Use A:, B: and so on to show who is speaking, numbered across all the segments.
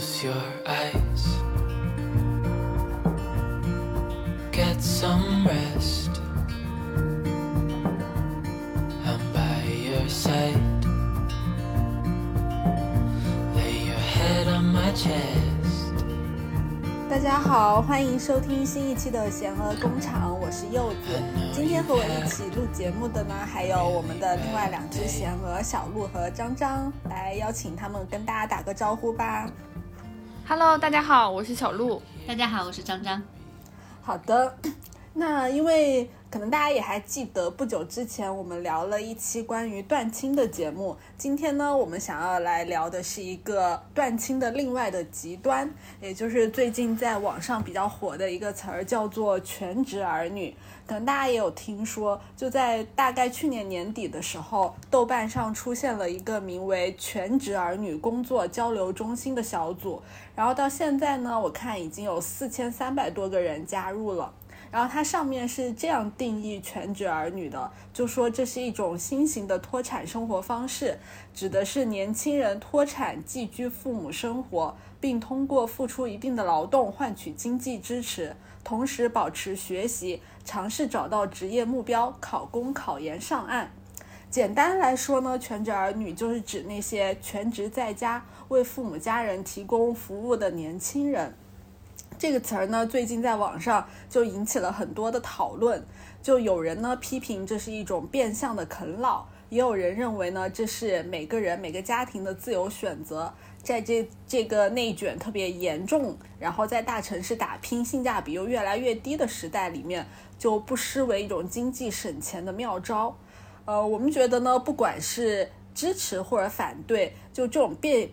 A: Close your eyes. Get some rest. I'm by your side. Lay your head on my chest.
B: 大家好，欢迎收听新一期的贤鹅工厂，我是柚子。今天和我一起录节目的呢，还有我们的另外两只贤鹅小鹿和张张，来邀请他们跟大家打个招呼吧。
C: Hello，大家好，我是小鹿。
D: 大家好，我是张张。
B: 好的，那因为可能大家也还记得，不久之前我们聊了一期关于断亲的节目。今天呢，我们想要来聊的是一个断亲的另外的极端，也就是最近在网上比较火的一个词儿，叫做全职儿女。可能大家也有听说，就在大概去年年底的时候，豆瓣上出现了一个名为“全职儿女工作交流中心”的小组，然后到现在呢，我看已经有四千三百多个人加入了。然后它上面是这样定义全职儿女的，就说这是一种新型的脱产生活方式，指的是年轻人脱产寄居父母生活，并通过付出一定的劳动换取经济支持，同时保持学习，尝试找到职业目标，考公考研上岸。简单来说呢，全职儿女就是指那些全职在家为父母家人提供服务的年轻人。这个词儿呢，最近在网上就引起了很多的讨论。就有人呢批评这是一种变相的啃老，也有人认为呢这是每个人每个家庭的自由选择。在这这个内卷特别严重，然后在大城市打拼性价比又越来越低的时代里面，就不失为一种经济省钱的妙招。呃，我们觉得呢，不管是支持或者反对，就这种变。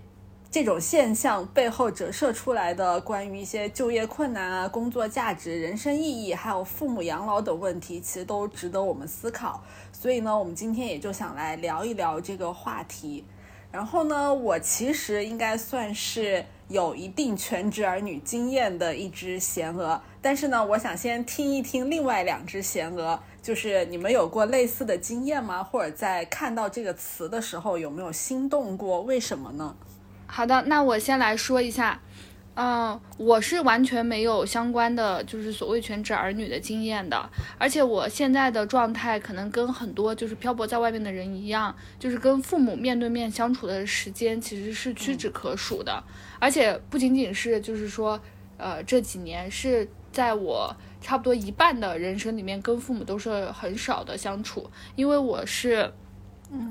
B: 这种现象背后折射出来的关于一些就业困难啊、工作价值、人生意义，还有父母养老等问题，其实都值得我们思考。所以呢，我们今天也就想来聊一聊这个话题。然后呢，我其实应该算是有一定全职儿女经验的一只贤鹅，但是呢，我想先听一听另外两只贤鹅，就是你们有过类似的经验吗？或者在看到这个词的时候有没有心动过？为什么呢？
C: 好的，那我先来说一下，嗯、我是完全没有相关的就是所谓全职儿女的经验的，而且我现在的状态可能跟很多就是漂泊在外面的人一样，就是跟父母面对面相处的时间其实是屈指可数的，而且不仅仅是就是说，呃，这几年是在我差不多一半的人生里面跟父母都是很少的相处，因为我是。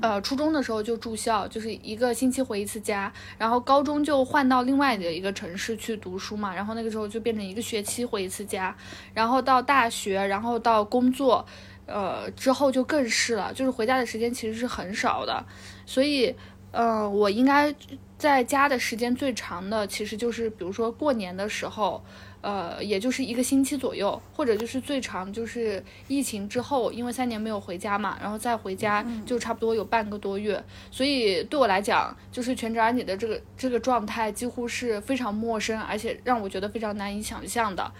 C: 呃，初中的时候就住校，就是一个星期回一次家，然后高中就换到另外的一个城市去读书嘛，然后那个时候就变成一个学期回一次家，然后到大学，然后到工作，呃，之后就更是了，就是回家的时间其实是很少的，所以，呃，我应该在家的时间最长的，其实就是比如说过年的时候。呃，也就是一个星期左右，或者就是最长就是疫情之后，因为三年没有回家嘛，然后再回家就差不多有半个多月，所以对我来讲，就是全职儿女的这个这个状态几乎是非常陌生，而且让我觉得非常难以想象的。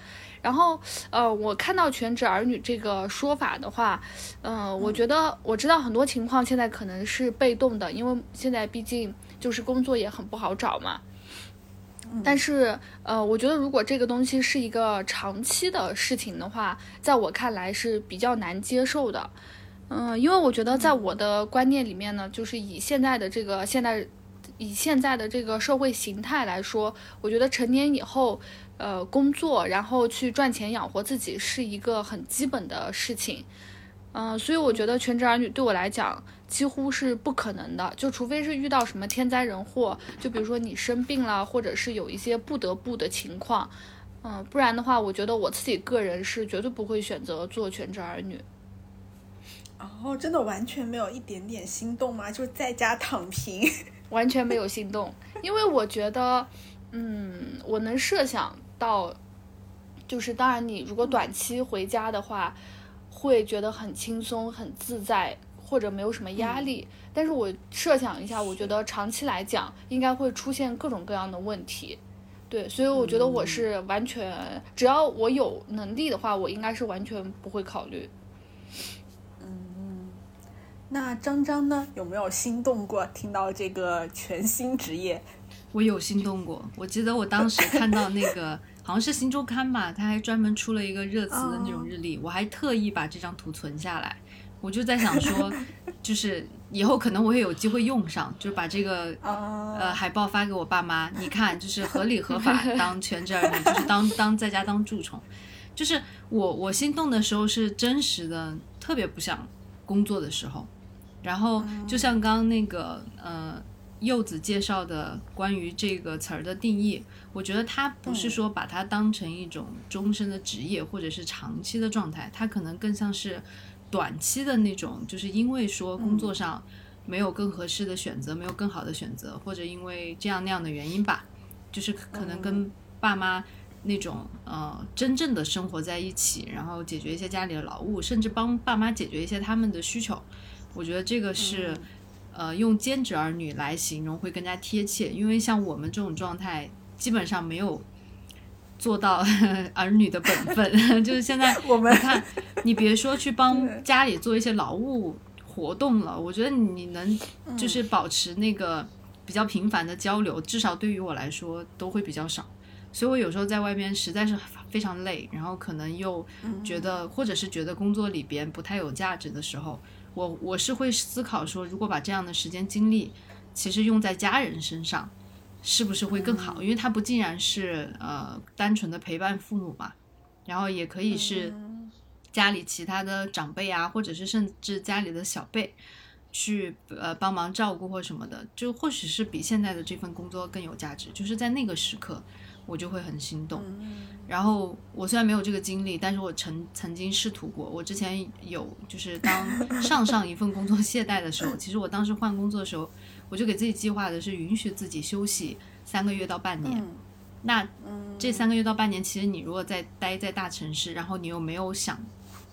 C: 然后，呃，我看到全职儿女这个说法的话，嗯、我觉得我知道很多情况现在可能是被动的，因为现在毕竟就是工作也很不好找嘛。但是，呃，我觉得如果这个东西是一个长期的事情的话，在我看来是比较难接受的。嗯、因为我觉得在我的观念里面呢，就是以现在的这个现在以现在的这个社会形态来说，我觉得成年以后，呃，工作然后去赚钱养活自己是一个很基本的事情。嗯、所以我觉得全职儿女对我来讲几乎是不可能的，就除非是遇到什么天灾人祸，就比如说你生病了，或者是有一些不得不的情况，嗯、不然的话，我觉得我自己个人是绝对不会选择做全职儿女。
B: 哦，真的完全没有一点点心动吗？就是在家躺平。
C: 完全没有心动，因为我觉得，嗯，我能设想到，就是当然你如果短期回家的话，会觉得很轻松、很自在，或者没有什么压力。但是我设想一下，我觉得长期来讲，应该会出现各种各样的问题。对，所以我觉得我是完全，只要我有能力的话，我应该是完全不会考虑。
B: 嗯那张张呢？有没有心动过？听到这个全新职业？
D: 我有心动过，我记得我当时看到那个 好像是《新周刊》吧，他还专门出了一个热词的那种日历，我还特意把这张图存下来。我就在想说，就是以后可能我也有机会用上，就把这个呃海报发给我爸妈，你看，就是合理合法 当全职儿女，就是当当在家当蛀虫。就是我我心动的时候是真实的，特别不想工作的时候。然后就像刚刚那个呃。柚子介绍的关于这个词儿的定义，我觉得它不是说把它当成一种终身的职业或者是长期的状态，它可能更像是短期的那种，就是因为说工作上没有更合适的选择，没有更好的选择，或者因为这样那样的原因吧，就是可能跟爸妈那种呃真正的生活在一起，然后解决一些家里的劳务，甚至帮爸妈解决一些他们的需求，我觉得这个是。呃，用兼职儿女来形容会更加贴切，因为像我们这种状态，基本上没有做到 儿女的本分。就是现在，
B: 我们
D: 看，你别说去帮家里做一些劳务活动了，我觉得你能就是保持那个比较频繁的交流，至少对于我来说都会比较少。所以我有时候在外边实在是非常累，然后可能又觉得，或者是觉得工作里边不太有价值的时候。我我是会思考说，如果把这样的时间精力，其实用在家人身上，是不是会更好？因为它不竟然是呃单纯的陪伴父母嘛，然后也可以是家里其他的长辈啊，或者是甚至家里的小辈，去呃帮忙照顾或什么的，就或许是比现在的这份工作更有价值。就是在那个时刻。我就会很心动，然后我虽然没有这个经历，但是我曾曾经试图过。我之前有就是当 上上一份工作懈怠的时候，其实我当时换工作的时候，我就给自己计划的是允许自己休息三个月到半年。那这三个月到半年，其实你如果在待在大城市，然后你又没有想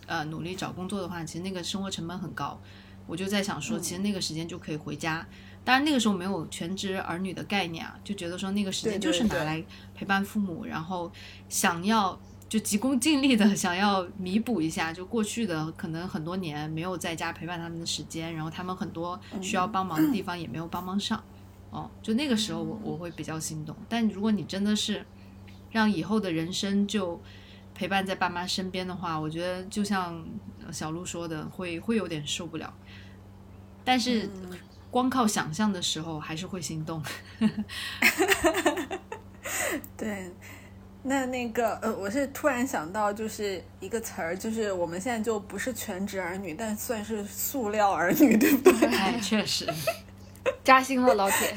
D: 呃努力找工作的话，其实那个生活成本很高。我就在想说，其实那个时间就可以回家。当然那个时候没有全职儿女的概念啊，就觉得说那个时间就是拿来陪伴父母，然后想要就急功近利的 想要弥补一下，就过去的可能很多年没有在家陪伴他们的时间，然后他们很多需要帮忙的地方也没有帮忙上，哦，就那个时候我我会比较心动。但如果你真的是让以后的人生就陪伴在爸妈身边的话，我觉得就像小鹿说的，会会有点受不了。但是。光靠想象的时候，还是会心动。
B: 对，那那个呃，我是突然想到，就是一个词儿，就是我们现在就不是全职儿女，但算是塑料儿女，对不对？
D: 哎，确实，
C: 扎心了，老铁。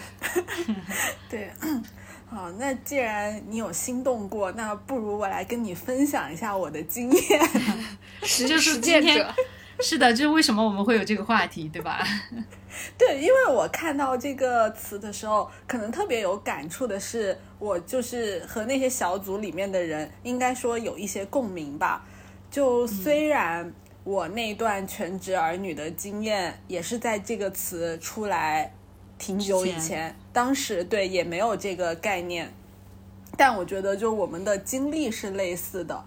B: 对，好，那既然你有心动过，那不如我来跟你分享一下我的经验，
C: 实实践者。
D: 是的，就是为什么我们会有这个话题，对吧？
B: 对，因为我看到这个词的时候，可能特别有感触的是，我就是和那些小组里面的人，应该说有一些共鸣吧。就虽然我那段全职儿女的经验也是在这个词出来挺久以前，当时对也没有这个概念，但我觉得就我们的经历是类似的。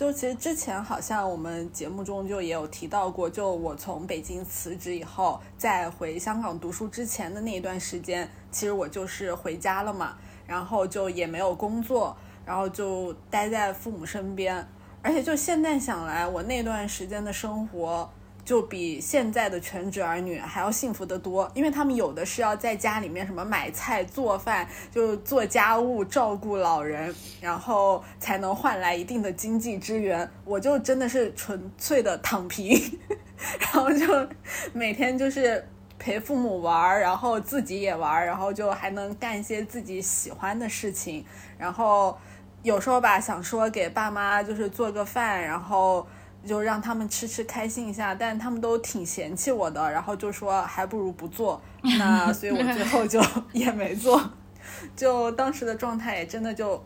B: 就其实之前好像我们节目中就也有提到过，就我从北京辞职以后，在回香港读书之前的那一段时间，其实我就是回家了嘛，然后就也没有工作，然后就待在父母身边，而且就现在想来，我那段时间的生活。就比现在的全职儿女还要幸福得多，因为他们有的是要在家里面什么买菜做饭，就做家务、照顾老人，然后才能换来一定的经济支援。我就真的是纯粹的躺平，然后就每天就是陪父母玩，然后自己也玩，然后就还能干一些自己喜欢的事情。然后有时候吧，想说给爸妈就是做个饭，然后。就让他们吃吃开心一下，但他们都挺嫌弃我的，然后就说还不如不做。那所以我最后就也没做。就当时的状态也真的就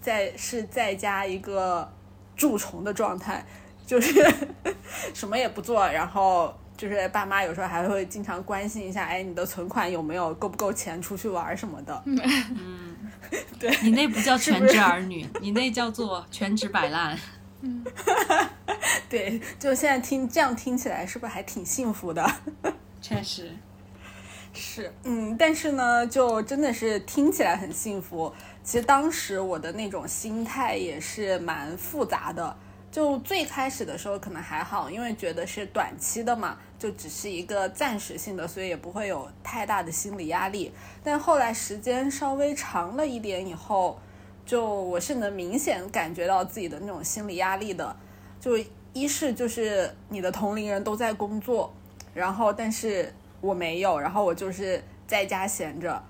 B: 在是在家一个蛀虫的状态，就是 什么也不做，然后就是爸妈有时候还会经常关心一下，哎，你的存款有没有够不够钱出去玩什么的。
D: 嗯，
B: 对
D: 你那不叫全职儿女，你那叫做全职摆烂。
B: 嗯，对，就现在听这样听起来，是不是还挺幸福的？
D: 确实，
B: 是，嗯，但是呢，就真的是听起来很幸福。其实当时我的那种心态也是蛮复杂的。就最开始的时候可能还好，因为觉得是短期的嘛，就只是一个暂时性的，所以也不会有太大的心理压力。但后来时间稍微长了一点以后，就我是能明显感觉到自己的那种心理压力的。就一是就是你的同龄人都在工作，然后但是我没有，然后我就是在家闲着。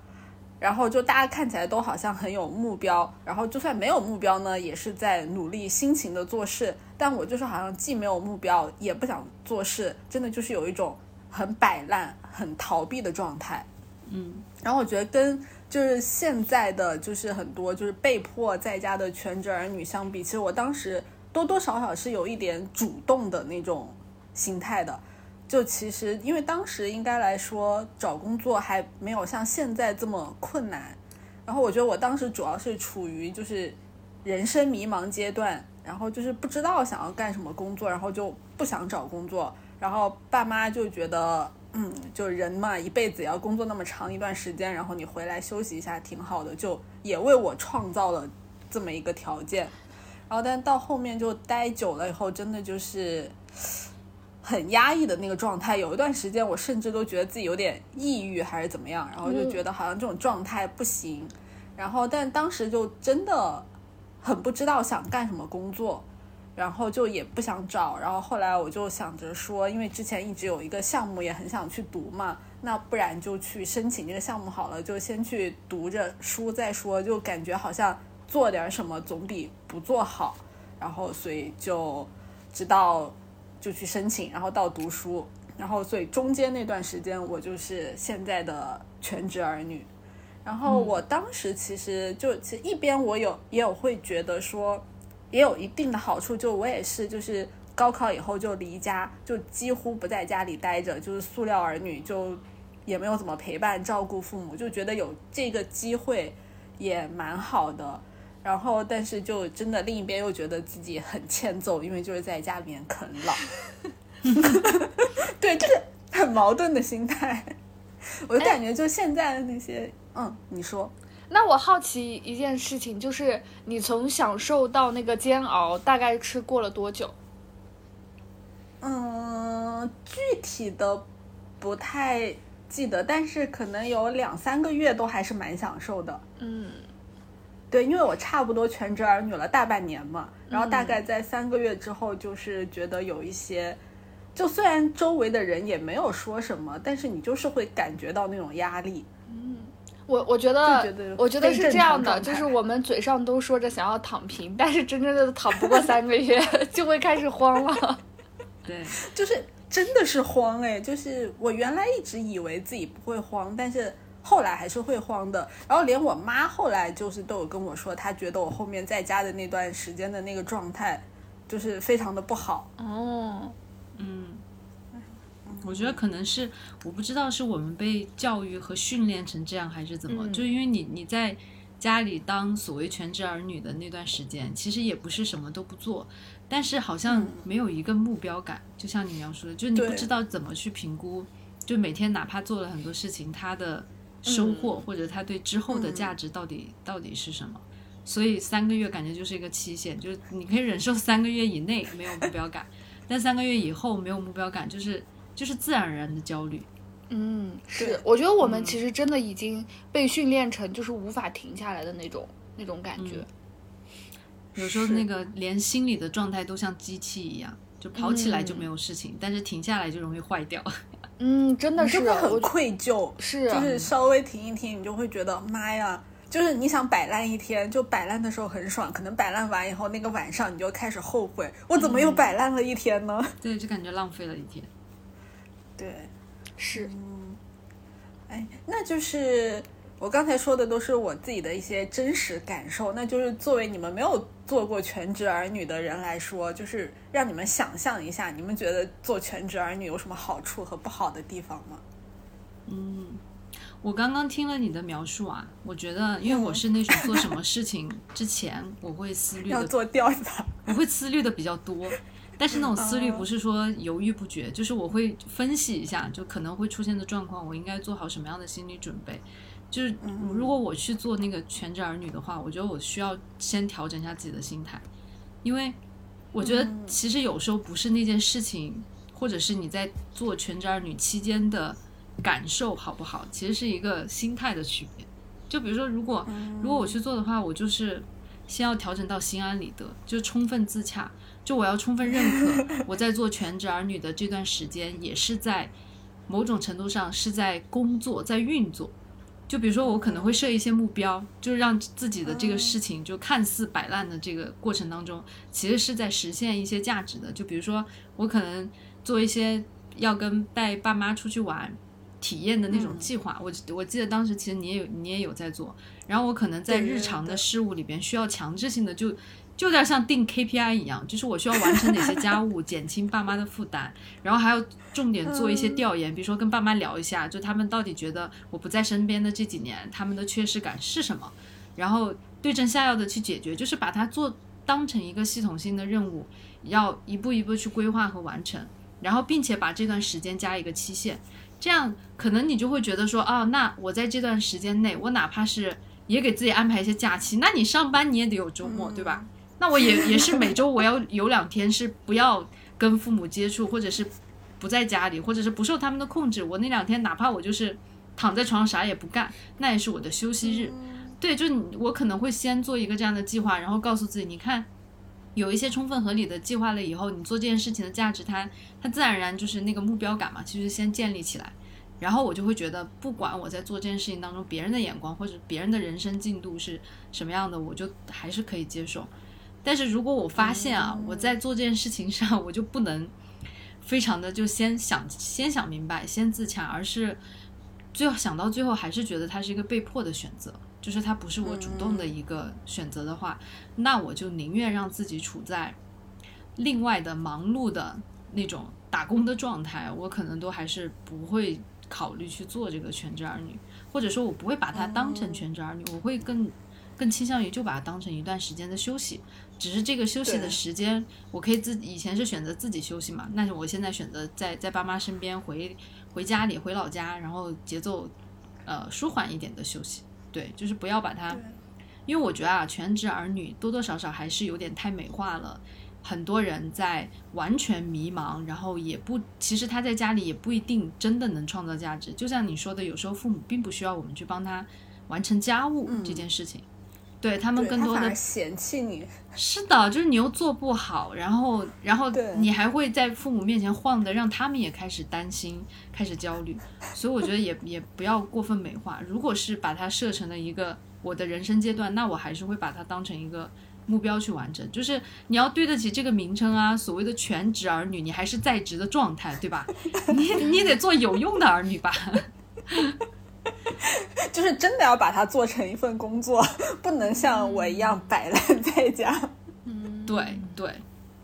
B: 然后就大家看起来都好像很有目标，然后就算没有目标呢，也是在努力辛勤的做事。但我就是好像既没有目标，也不想做事，真的就是有一种很摆烂、很逃避的状态。
D: 嗯，
B: 然后我觉得跟就是现在的就是很多就是被迫在家的全职儿女相比，其实我当时多多少少是有一点主动的那种心态的。就其实，因为当时应该来说找工作还没有像现在这么困难，然后我觉得我当时主要是处于就是人生迷茫阶段，然后就是不知道想要干什么工作，然后就不想找工作，然后爸妈就觉得，嗯，就人嘛一辈子也要工作那么长一段时间，然后你回来休息一下挺好的，就也为我创造了这么一个条件，然后但到后面就待久了以后，真的就是。很压抑的那个状态，有一段时间我甚至都觉得自己有点抑郁还是怎么样，然后就觉得好像这种状态不行，然后但当时就真的很不知道想干什么工作，然后就也不想找，然后后来我就想着说，因为之前一直有一个项目也很想去读嘛，那不然就去申请这个项目好了，就先去读着书再说，就感觉好像做点什么总比不做好，然后所以就直到。就去申请，然后到读书，然后所以中间那段时间我就是现在的全职儿女。然后我当时其实就其实一边我有也有会觉得说也有一定的好处，就我也是就是高考以后就离家，就几乎不在家里待着，就是塑料儿女，就也没有怎么陪伴照顾父母，就觉得有这个机会也蛮好的。然后，但是就真的另一边又觉得自己很欠揍，因为就是在家里面啃老，对，就是很矛盾的心态。我就感觉就现在的那些，嗯，你说，
C: 那我好奇一件事情，就是你从享受到那个煎熬，大概是过了多久？
B: 嗯，具体的不太记得，但是可能有两三个月都还是蛮享受的。
C: 嗯。
B: 对，因为我差不多全职儿女了大半年嘛，然后大概在三个月之后，就是觉得有一些，就虽然周围的人也没有说什么，但是你就是会感觉到那种压力。
C: 嗯，我我觉得，我觉得是这样的，就是我们嘴上都说着想要躺平，但是真正的躺不过三个月，就会开始慌了。
D: 对，
B: 就是真的是慌哎，就是我原来一直以为自己不会慌，但是。后来还是会慌的，然后连我妈后来就是都有跟我说，她觉得我后面在家的那段时间的那个状态，就是非常的不好。
C: 哦，
D: 嗯，我觉得可能是我不知道是我们被教育和训练成这样，还是怎么，就因为你你在家里当所谓全职儿女的那段时间，其实也不是什么都不做，但是好像没有一个目标感，就像你描述的，就你不知道怎么去评估，就每天哪怕做了很多事情，他的。收获或者他对之后的价值到底到底是什么？所以三个月感觉就是一个期限，就是你可以忍受三个月以内没有目标感，但三个月以后没有目标感，就是就是自然而然的焦虑。
C: 嗯，是，我觉得我们其实真的已经被训练成就是无法停下来的那种那种感觉。
D: 有时候那个连心理的状态都像机器一样，就跑起来就没有事情，但是停下来就容易坏掉。
C: 嗯，真的是
B: 很愧疚，
C: 是，
B: 就是稍微停一停，你就会觉得妈呀，就是你想摆烂一天，就摆烂的时候很爽，可能摆烂完以后，那个晚上你就开始后悔，我怎么又摆烂了一天呢？
D: 对，就感觉浪费了一天。
B: 对，
C: 是，
B: 哎，那就是。我刚才说的都是我自己的一些真实感受，那就是作为你们没有做过全职儿女的人来说，就是让你们想象一下，你们觉得做全职儿女有什么好处和不好的地方吗？
D: 嗯，我刚刚听了你的描述啊，我觉得，因为我是那种做什么事情之前我会思 虑的，
B: 要做调查，
D: 我会思虑的比较多，但是那种思虑
B: 哦
D: 不是说犹豫不决，就是我会分析一下，就可能会出现的状况，我应该做好什么样的心理准备。就是如果我去做那个全职儿女的话，我觉得我需要先调整一下自己的心态，因为我觉得其实有时候不是那件事情，或者是你在做全职儿女期间的感受好不好，其实是一个心态的区别。就比如说，如果如果我去做的话，我就是先要调整到心安理得，就充分自洽，就我要充分认可我在做全职儿女的这段时间，也是在某种程度上是在工作，在运作。就比如说，我可能会设一些目标，就是让自己的这个事情就看似摆烂的这个过程当中，其实是在实现一些价值的。就比如说，我可能做一些要跟带爸妈出去玩体验的那种计划。我我记得当时其实你也有你也有在做，然后我可能在日常的事物里边需要强制性的就。就有点像定 KPI 一样，就是我需要完成哪些家务，减轻爸妈的负担，然后还要重点做一些调研，比如说跟爸妈聊一下，就他们到底觉得我不在身边的这几年，他们的缺失感是什么，然后对症下药的去解决，就是把它做当成一个系统性的任务，要一步一步去规划和完成，然后并且把这段时间加一个期限，这样可能你就会觉得说，哦，那我在这段时间内，我哪怕是也给自己安排一些假期，那你上班你也得有周末，对吧？那我也也是每周我要有两天是不要跟父母接触，或者是不在家里，或者是不受他们的控制。我那两天哪怕我就是躺在床上啥也不干，那也是我的休息日。对，就你我可能会先做一个这样的计划，然后告诉自己，你看有一些充分合理的计划了以后，你做这件事情的价值它，它自然而然就是那个目标感嘛，其实先建立起来。然后我就会觉得，不管我在做这件事情当中别人的眼光或者别人的人生进度是什么样的，我就还是可以接受。但是如果我发现啊，我在做这件事情上，我就不能非常的就先想先想明白，先自洽，而是最后想到最后还是觉得它是一个被迫的选择，就是它不是我主动的一个选择的话，那我就宁愿让自己处在另外的忙碌的那种打工的状态，我可能都还是不会考虑去做这个全职儿女，或者说我不会把它当成全职儿女，我会更更倾向于就把它当成一段时间的休息。只是这个休息的时间，我可以自以前是选择自己休息嘛，那我现在选择在在爸妈身边回回家里回老家，然后节奏呃舒缓一点的休息。对，就是不要把它，因为我觉得啊，全职儿女多多少少还是有点太美化了。很多人在完全迷茫，然后也不，其实他在家里也不一定真的能创造价值。就像你说的，有时候父母并不需要我们去帮他完成家务这件事情，对他们更多的
B: 嫌弃你，
D: 是的，就是你又做不好，然后然后你还会在父母面前晃的，让他们也开始担心，开始焦虑。所以我觉得也也不要过分美化。如果是把它设成了一个我的人生阶段，那我还是会把它当成一个目标去完成。就是你要对得起这个名称啊，所谓的全职儿女，你还是在职的状态，对吧？你你得做有用的儿女吧。
B: 就是真的要把它做成一份工作，不能像我一样摆烂在家。嗯。
D: 对对，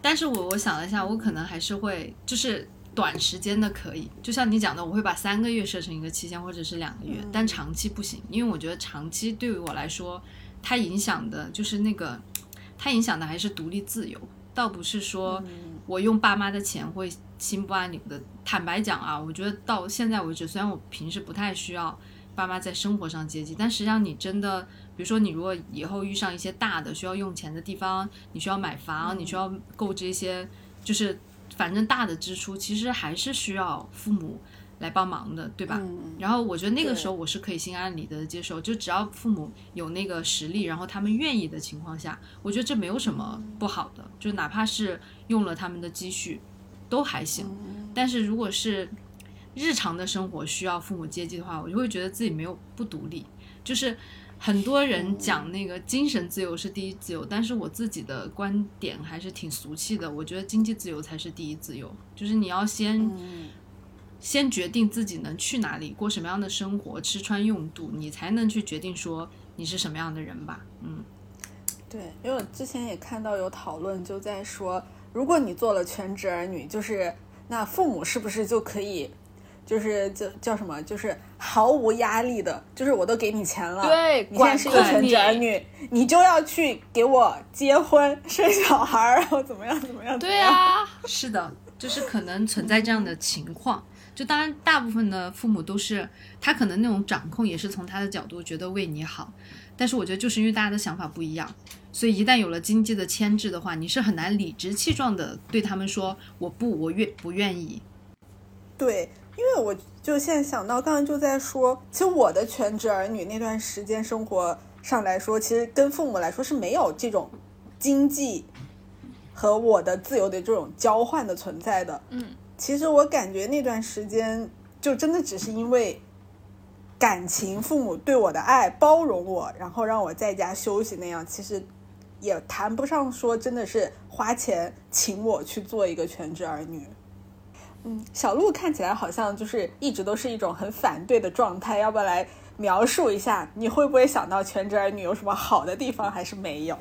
D: 但是我我想了一下，我可能还是会就是短时间的可以，就像你讲的，我会把三个月设成一个期限，或者是两个月，但长期不行，因为我觉得长期对于我来说，它影响的就是那个，它影响的还是独立自由，倒不是说我用爸妈的钱会心不安宁的。坦白讲啊，我觉得到现在为止，虽然我平时不太需要爸妈在生活上接济，但实际上你真的。比如说，你如果以后遇上一些大的需要用钱的地方，你需要买房，你需要购置一些，就是反正大的支出，其实还是需要父母来帮忙的，对吧？然后我觉得那个时候我是可以心安理得的接受，就只要父母有那个实力，然后他们愿意的情况下，我觉得这没有什么不好的，就哪怕是用了他们的积蓄，都还行。但是如果是日常的生活需要父母接济的话，我就会觉得自己没有不独立，就是。很多人讲那个精神自由是第一自由，但是我自己的观点还是挺俗气的。我觉得经济自由才是第一自由，就是你要先、先决定自己能去哪里，过什么样的生活，吃穿用度，你才能去决定说你是什么样的人吧。嗯，
B: 对，因为我之前也看到有讨论，就在说，如果你做了全职儿女，就是那父母是不是就可以？就是叫叫什么，就是毫无压力的，就是我都给你钱了，
C: 对
B: 你现在是一个全
C: 管控你
B: 职儿女，你就要去给我结婚生小孩儿，然后怎么样怎么样，
C: 对
B: 样
C: 啊，
D: 是的，就是可能存在这样的情况。就当然，大部分的父母都是他可能那种掌控也是从他的角度觉得为你好，但是我觉得就是因为大家的想法不一样，所以一旦有了经济的牵制的话，你是很难理直气壮的对他们说我不，我愿不愿意。
B: 对，因为我就现在想到，刚才就在说，其实我的全职儿女那段时间生活上来说，其实跟父母来说是没有这种经济和我的自由的这种交换的存在的。
C: 嗯，
B: 其实我感觉那段时间就真的只是因为感情，父母对我的爱包容我，然后让我在家休息那样，其实也谈不上说真的是花钱请我去做一个全职儿女。嗯，小鹿看起来好像就是一直都是一种很反对的状态，要不要来描述一下？你会不会想到全职儿女有什么好的地方，还是没有？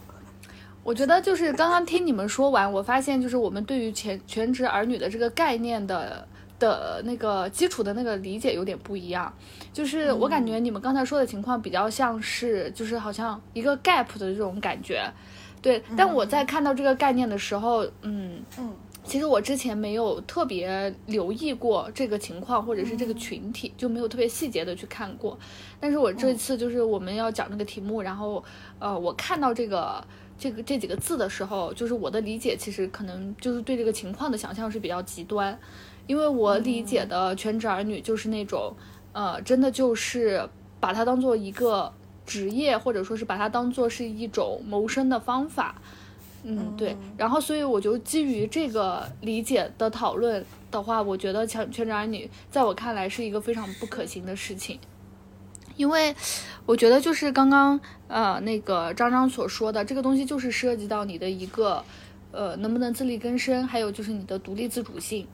C: 我觉得就是刚刚听你们说完，我发现就是我们对于全全职儿女的这个概念的的那个基础的那个理解有点不一样。就是我感觉你们刚才说的情况比较像是，就是好像一个 gap 的这种感觉。对，但我在看到这个概念的时候，嗯
B: 嗯，
C: 其实我之前没有特别留意过这个情况或者是这个群体，就没有特别细节的去看过。但是我这次就是我们要讲那个题目，然后呃，我看到这个这个这几个字的时候，就是我的理解其实可能就是对这个情况的想象是比较极端，因为我理解的全职儿女就是那种呃，真的就是把它当做一个职业，或者说是把它当做是一种谋生的方法。嗯，对。然后，所以我就基于这个理解的讨论的话，我觉得全全职儿女在我看来是一个非常不可行的事情，因为我觉得就是刚刚呃那个张张所说的这个东西，就是涉及到你的一个呃能不能自力更生，还有就是你的独立自主性。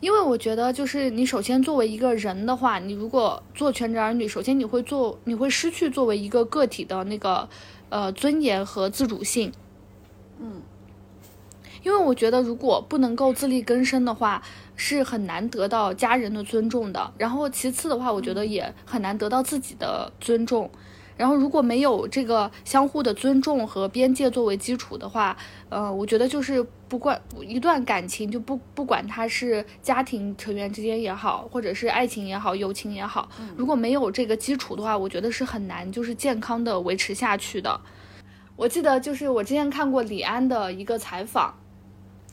C: 因为我觉得，就是你首先作为一个人的话，你如果做全职儿女，首先你会做，你会失去作为一个个体的那个呃尊严和自主性。
B: 嗯，
C: 因为我觉得，如果不能够自力更生的话，是很难得到家人的尊重的。然后其次的话，我觉得也很难得到自己的尊重。然后如果没有这个相互的尊重和边界作为基础的话，呃，我觉得就是不管一段感情，就不不管它是家庭成员之间也好，或者是爱情也好、友情也好，如果没有这个基础的话，我觉得是很难就是健康的维持下去的。我记得就是我之前看过李安的一个采访，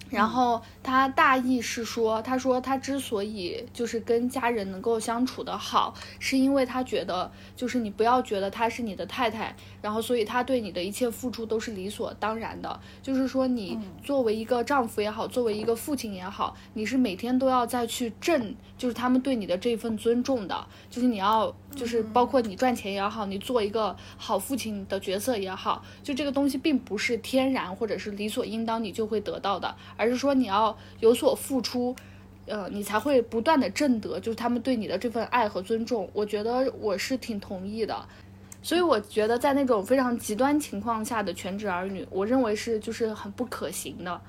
C: 然后他大意是说，他说他之所以就是跟家人能够相处的好，是因为他觉得就是你不要觉得她是你的太太，然后所以他对你的一切付出都是理所当然的。就是说你作为一个丈夫也好，作为一个父亲也好，你是每天都要再去挣，就是他们对你的这份尊重的，就是你要就是包括你赚钱也好，你做一个好父亲的角色也好，就这个东西并不是天然或者是理所应当你就会得到的，而是说你要有所付出，呃，你才会不断的挣得，就是他们对你的这份爱和尊重。我觉得我是挺同意的，所以我觉得在那种非常极端情况下的全职儿女，我认为是就是很不可行的。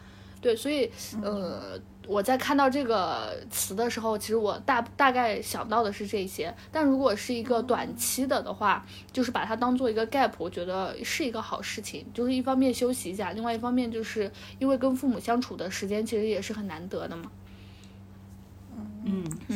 C: 对，所以呃，我在看到这个词的时候，其实我大大概想到的是这些。但如果是一个短期的的话，就是把它当做一个 gap，我觉得是一个好事情。就是一方面休息一下，另外一方面就是因为跟父母相处的时间其实也是很难得的嘛。
D: 嗯，
B: 不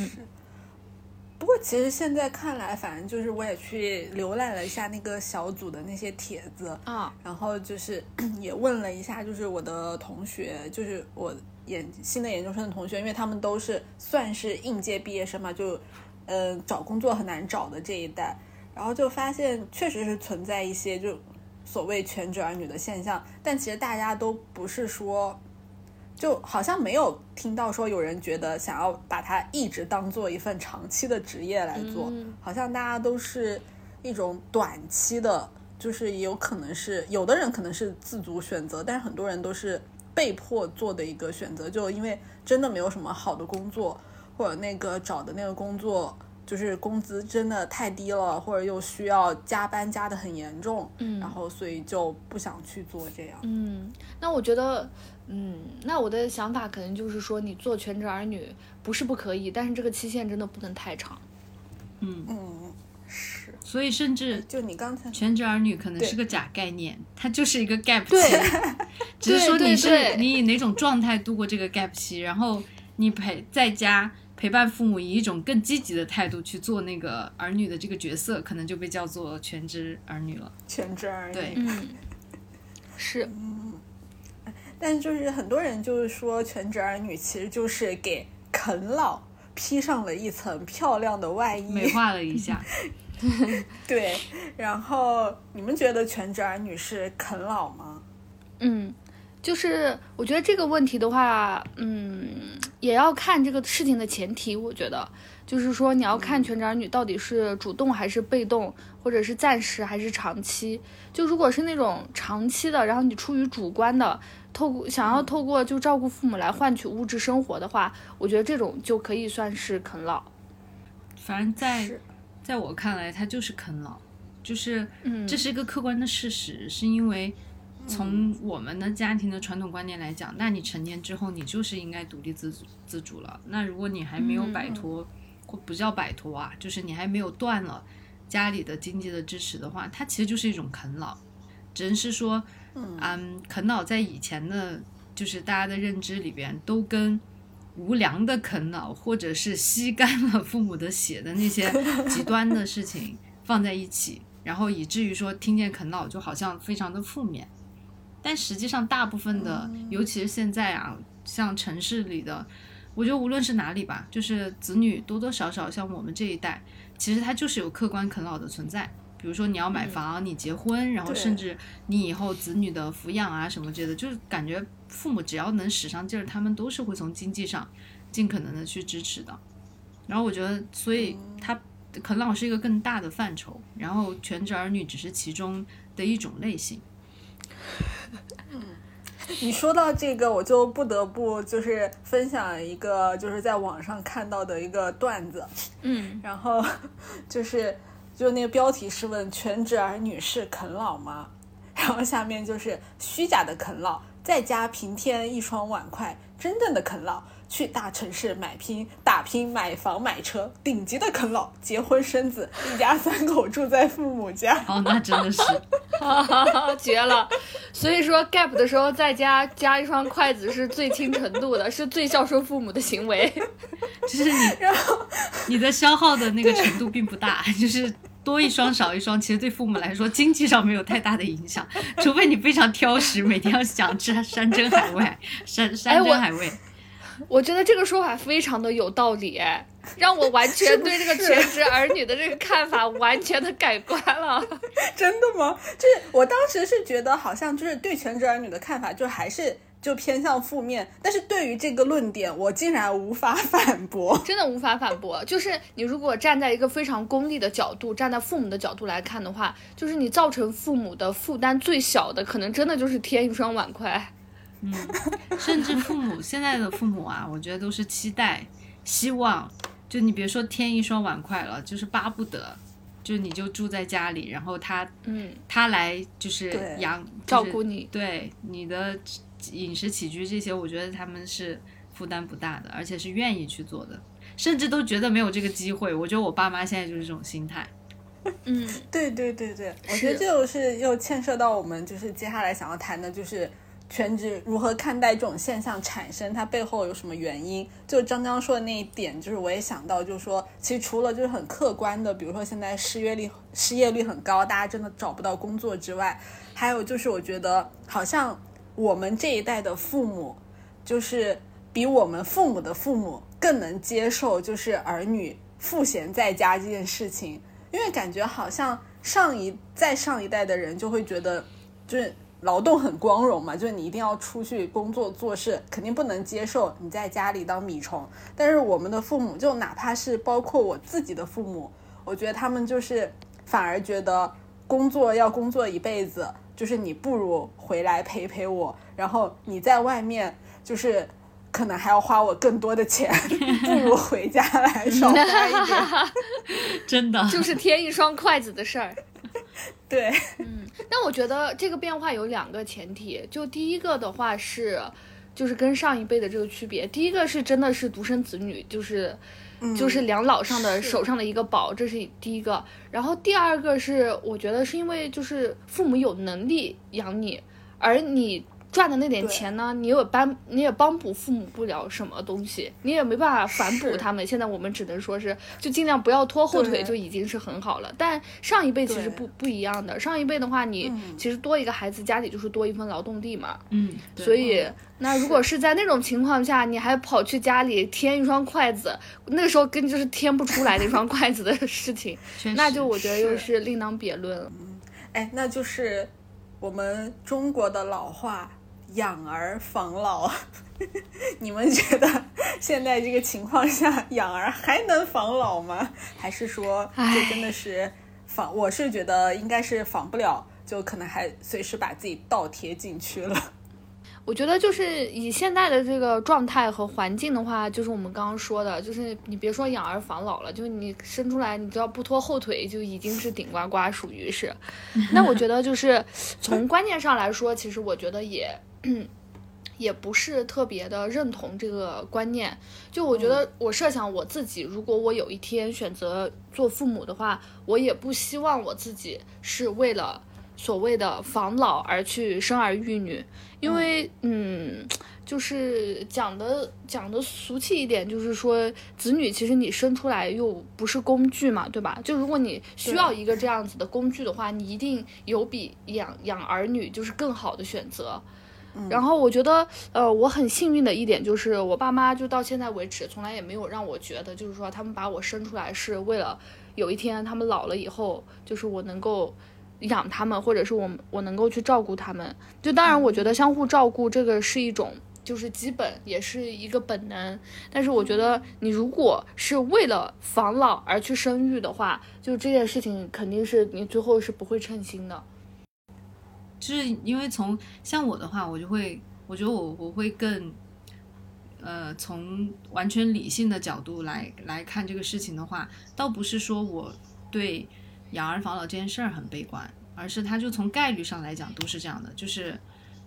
B: 过其实现在看来，反正就是我也去浏览了一下那个小组的那些帖子，
C: 啊，
B: 然后就是 也问了一下，就是我的同学，就是我研新的研究生的同学，因为他们都是算是应届毕业生嘛，就呃找工作很难找的这一代，然后就发现确实是存在一些就所谓全职儿女的现象，但其实大家都不是说。就好像没有听到说有人觉得想要把它一直当做一份长期的职业来做，
C: 嗯
B: 好像大家都是一种短期的，就是也有可能是有的人可能是自主选择，但是很多人都是被迫做的一个选择，就因为真的没有什么好的工作，或者那个找的那个工作就是工资真的太低了，或者又需要加班加的很严重，
C: 嗯
B: 然后所以就不想去做这样。
C: 嗯，那我觉得，嗯，那我的想法可能就是说，你做全职儿女不是不可以，但是这个期限真的不能太长。
D: 嗯，
B: 嗯，是，
D: 所以甚至
B: 就你刚才
D: 全职儿女可能是个假概念，它就是一个 gap 期，
C: 对。
D: 只是说你是你以哪种状态度过这个 gap 期，然后你陪在家陪伴父母，以一种更积极的态度去做那个儿女的这个角色，可能就被叫做全职儿女了。
B: 全职儿女，
D: 对
C: 嗯，是，
B: 但就是很多人就是说全职儿女其实就是给啃老披上了一层漂亮的外衣，
D: 美化了一下，
B: 对，然后你们觉得全职儿女是啃老吗？
C: 嗯，就是我觉得这个问题的话，嗯，也要看这个事情的前提。我觉得就是说，你要看全职儿女到底是主动还是被动，或者是暂时还是长期。就如果是那种长期的，然后你出于主观的，透过想要透过就照顾父母来换取物质生活的话，我觉得这种就可以算是啃老。
D: 反正在在我看来，他就是啃老，就是
C: 嗯，
D: 这是一个客观的事实，是因为从我们的家庭的传统观念来讲，那你成年之后，你就是应该独立自主自主了。那如果你还没有摆脱，或不叫摆脱啊，就是你还没有断了家里的经济的支持的话，它其实就是一种啃老。只能是说，嗯，啃老在以前的，就是大家的认知里边，都跟无良的啃老，或者是吸干了父母的血的那些极端的事情 放在一起，然后以至于说听见啃老就好像非常的负面。但实际上，大部分的，尤其是现在啊，像城市里的，我觉得无论是哪里吧，就是子女多多少少像我们这一代，其实他就是有客观啃老的存在。比如说你要买房，你结婚，然后甚至你以后子女的抚养啊什么之类的，就是感觉父母只要能使上劲儿，他们都是会从经济上尽可能的去支持的。然后我觉得，所以他啃老是一个更大的范畴，然后全职儿女只是其中的一种类型。
B: 你说到这个，我就不得不就是分享一个就是在网上看到的一个段子，
C: 嗯。
B: 然后 就是就那个标题是问全职儿女是啃老吗？然后下面就是虚假的啃老，在家平添一双碗筷，真正的啃老。去大城市买拼打拼买房买车，顶级的啃老，结婚生子，一家三口住在父母家。
D: 哦，那真的是，
C: 哈哈哈，绝了！所以说 gap 的时候在家加一双筷子是最轻程度的，是最孝顺父母的行为。
D: 就是你，然后你的消耗的那个程度并不大，就是多一双少一双，其实对父母来说经济上没有太大的影响，除非你非常挑食，每天要想吃山珍海味，山山珍海味。
C: 我觉得这个说法非常的有道理，哎，让我完全对这个全职儿女的这个看法完全的改观了。
B: 真的吗？就是我当时是觉得好像就是对全职儿女的看法，就还是就偏向负面。但是对于这个论点，我竟然无法反驳。
C: 真的无法反驳。就是你如果站在一个非常功利的角度，站在父母的角度来看的话，就是你造成父母的负担最小的，可能真的就是添一双碗筷。
D: 嗯甚至父母现在的父母啊，我觉得都是期待、希望，就你别说添一双碗筷了，就是巴不得，就是你就住在家里，然后他
C: 嗯，
D: 他来就是
B: 对
D: 养、
C: 照顾你
D: 对你的饮食起居这些，我觉得他们是负担不大的，而且是愿意去做的，甚至都觉得没有这个机会。我觉得我爸妈现在就是这种心态。
C: 嗯，
B: 对对对对，我觉得这就是又牵涉到我们就是接下来想要谈的，就是全职如何看待这种现象产生，它背后有什么原因？就张刚说的那一点，就是我也想到，就是说，其实除了就是很客观的，比如说现在失业率失业率很高，大家真的找不到工作之外，还有就是我觉得好像我们这一代的父母，就是比我们父母的父母更能接受，就是儿女赋闲在家这件事情。因为感觉好像上一再上一代的人就会觉得，就是劳动很光荣嘛，就是你一定要出去工作做事，肯定不能接受你在家里当米虫。但是我们的父母，就哪怕是包括我自己的父母，我觉得他们就是反而觉得工作要工作一辈子，就是你不如回来陪陪我，然后你在外面就是。可能还要花我更多的钱，不如回家来 少花一点。
D: 真的
C: 就是添一双筷子的事儿。
B: 对，嗯
C: 但我觉得这个变化有两个前提，就第一个的话是，就是跟上一辈的这个区别，第一个是真的是独生子女，就是。就是两老上的手上的一个宝，这是第一个。然后第二个是，我觉得是因为就是父母有能力养你，而你赚的那点钱呢，你也帮你也帮补父母不了什么东西，你也没办法反
B: 补
C: 他们。现在我们只能说是，就尽量不要拖后腿就已经是很好了。但上一辈其实不不一样的，上一辈的话，你
B: 嗯。
C: 其实多一个孩子，家里就是多一份劳动力嘛。
D: 嗯，
C: 所以，那如果
B: 是。
C: 是在那种情况下，你还跑去家里添一双筷子，那个时候根本就是添不出来那双筷子的事情，那就我觉得又
B: 是。
C: 是另当别论了。
B: 哎，那就是我们中国的老话“养儿防老”。你们觉得现在这个情况下，养儿还能防老吗？还是说这真的是防？我是觉得应该是防不了，就可能还随时把自己倒贴进去了。
C: 我觉得就是以现在的这个状态和环境的话，就是我们刚刚说的，就是你别说养儿防老了，就是你生出来，你只要不拖后腿，就已经是顶呱呱，属于是。那我觉得就是从观念上来说，其实我觉得也。也不是特别的认同这个观念，就我觉得我设想我自己，如果我有一天选择做父母的话，我也不希望我自己是为了所谓的防老而去生儿育女，因为嗯，就是讲的讲的俗气一点，就是说子女其实你生出来又不是工具嘛，对吧？就如果你需要一个这样子的工具的话，你一定有比养养儿女就是更好的选择。然后我觉得，呃，我很幸运的一点就是，我爸妈就到现在为止，从来也没有让我觉得，就是说他们把我生出来是为了有一天他们老了以后，就是我能够养他们，或者是我我能够去照顾他们。就当然，我觉得相互照顾这个是一种。就是基本也是一个本能，但是我觉得你如果是为了防老而去生育的话，就这件事情肯定是你最后是不会称心的。
D: 就是因为从像我的话，我就会，我觉得我我会更，呃，从完全理性的角度来来看这个事情的话，倒不是说我对养儿防老这件事儿很悲观，而是它就从概率上来讲都是这样的，就是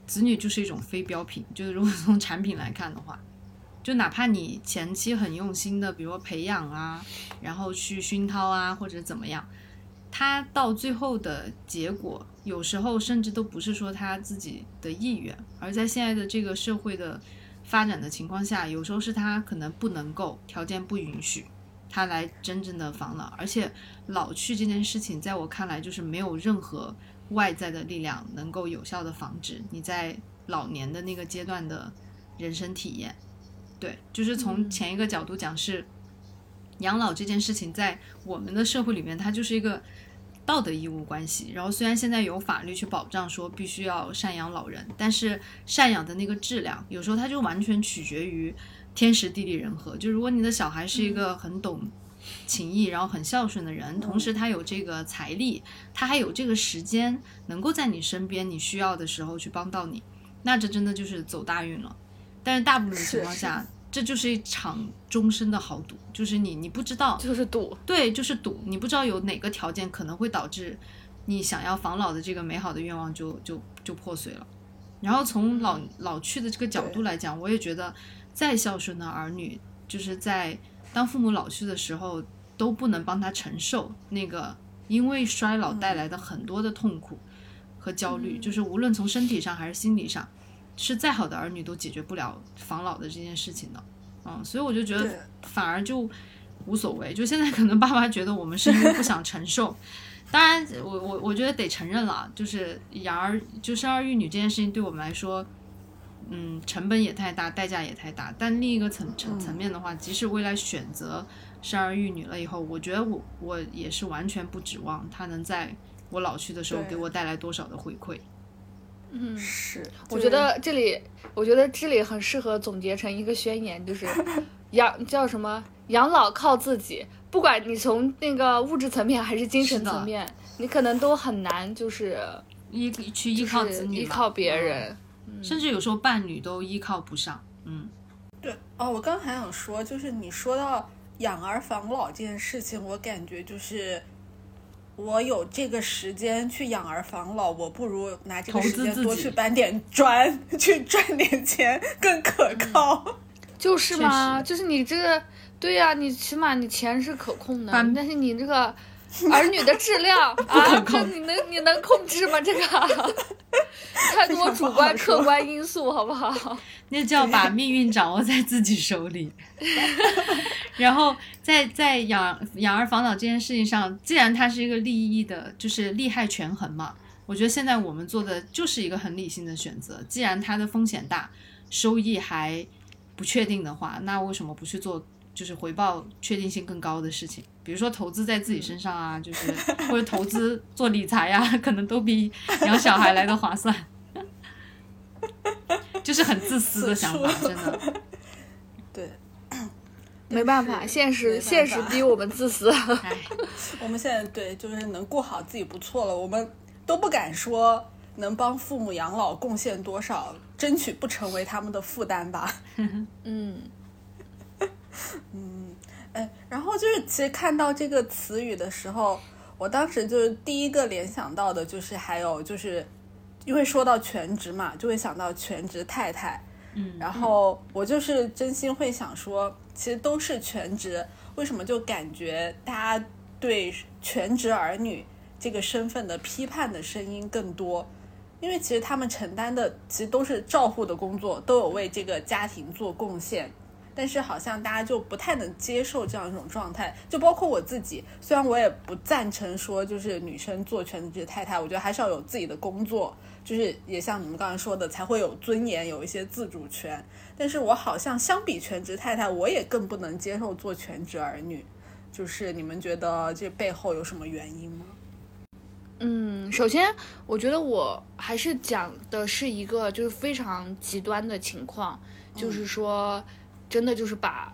D: 子女就是一种非标品，就是如果 从产品来看的话。就哪怕你前期很用心的，比如说培养啊，然后去熏陶啊，或者怎么样，他到最后的结果，有时候甚至都不是说他自己的意愿，而在现在的这个社会的发展的情况下，有时候是他可能不能够，条件不允许他来真正的防老，而且老去这件事情，在我看来就是没有任何外在的力量能够有效的防止你在老年的那个阶段的人生体验。对，就是从前一个角度讲是。养老这件事情，在我们的社会里面，它就是一个道德义务关系。然后虽然现在有法律去保障说必须要赡养老人，但是赡养的那个质量，有时候它就完全取决于天时地利人和。就如果你的小孩是一个很懂情义，然后很孝顺的人，同时他有这个财力，他还有这个时间，能够在你身边，你需要的时候去帮到你，那这真的就是走大运了。但是大部分的情况下，这就是一场终身的豪赌，就是你你不知道，
C: 就是赌，
D: 对，就是赌，你不知道有哪个条件可能会导致你想要防老的这个美好的愿望就就就破碎了。然后从老老去的这个角度来讲，我也觉得再孝顺的儿女，就是在当父母老去的时候，都不能帮他承受那个因为衰老带来的很多的痛苦和焦虑，就是无论从身体上还是心理上。是再好的儿女都解决不了防老的这件事情的，嗯，所以我就觉得反而就无所谓。就现在可能爸妈觉得我们是因为不想承受，当然我我我觉得得承认了，就是养儿就生儿育女这件事情对我们来说，嗯，成本也太大，代价也太大。但另一个层层层面的话，即使未来选择生儿育女了以后，我觉得我我也是完全不指望他能在我老去的时候给我带来多少的回馈。
C: 嗯，
B: 是，
C: 我觉得这里，我觉得这里很适合总结成一个宣言，就是 养叫什么养老靠自己，不管你从那个物质层面还是精神层面，你可能都很难就是
D: 依去依靠子女
C: 依靠别
D: 嗯。
C: 人。
D: 甚至有时候伴侣都依靠不上。嗯，
B: 对，哦，我刚还想说，就是你说到养儿防老这件事情，我感觉就是我有这个时间去养儿防老，我不如拿这个时间多去搬点砖，去赚点钱更可靠。
C: 就是嘛，就是你这个，对呀，你起码你钱是可控的，但是你这个。儿女的质量 啊，这你能你能控制吗？这个 太多主观客观因素，好不好？
D: 那叫把命运掌握在自己手里。然后在在养养儿防老这件事情上，既然它是一个利益的，就是利害权衡嘛，我觉得现在我们做的就是一个很理性的选择。既然它的风险大，收益还不确定的话，那为什么不去做？就是回报确定性更高的事情，比如说投资在自己身上啊，就是或者投资做理财呀，可能都比养小孩来的划算。就是很自私的想法，真的。
B: 对，
C: 没办法，现实现实逼我们自私。
B: 我们现在对，就是能过好自己不错了，我们都不敢说能帮父母养老贡献多少，争取不成为他们的负担吧。
C: 嗯。
B: 嗯，哎，然后就是其实看到这个词语的时候，我当时就是第一个联想到的就是还有就是，因为说到全职嘛，就会想到全职太太。
D: 嗯，
B: 然后我就是真心会想说，其实都是全职，为什么就感觉大家对全职儿女这个身份的批判的声音更多？因为其实他们承担的其实都是照护的工作，都有为这个家庭做贡献。但是好像大家就不太能接受这样一种状态，就包括我自己，虽然我也不赞成说就是女生做全职太太，我觉得还是要有自己的工作，就是也像你们刚才说的，才会有尊严，有一些自主权。但是我好像相比全职太太，我也更不能接受做全职儿女。就是你们觉得这背后有什么原因吗？
C: 嗯，首先我觉得我还是讲的是一个就是非常极端的情况，就是说。真的就是把，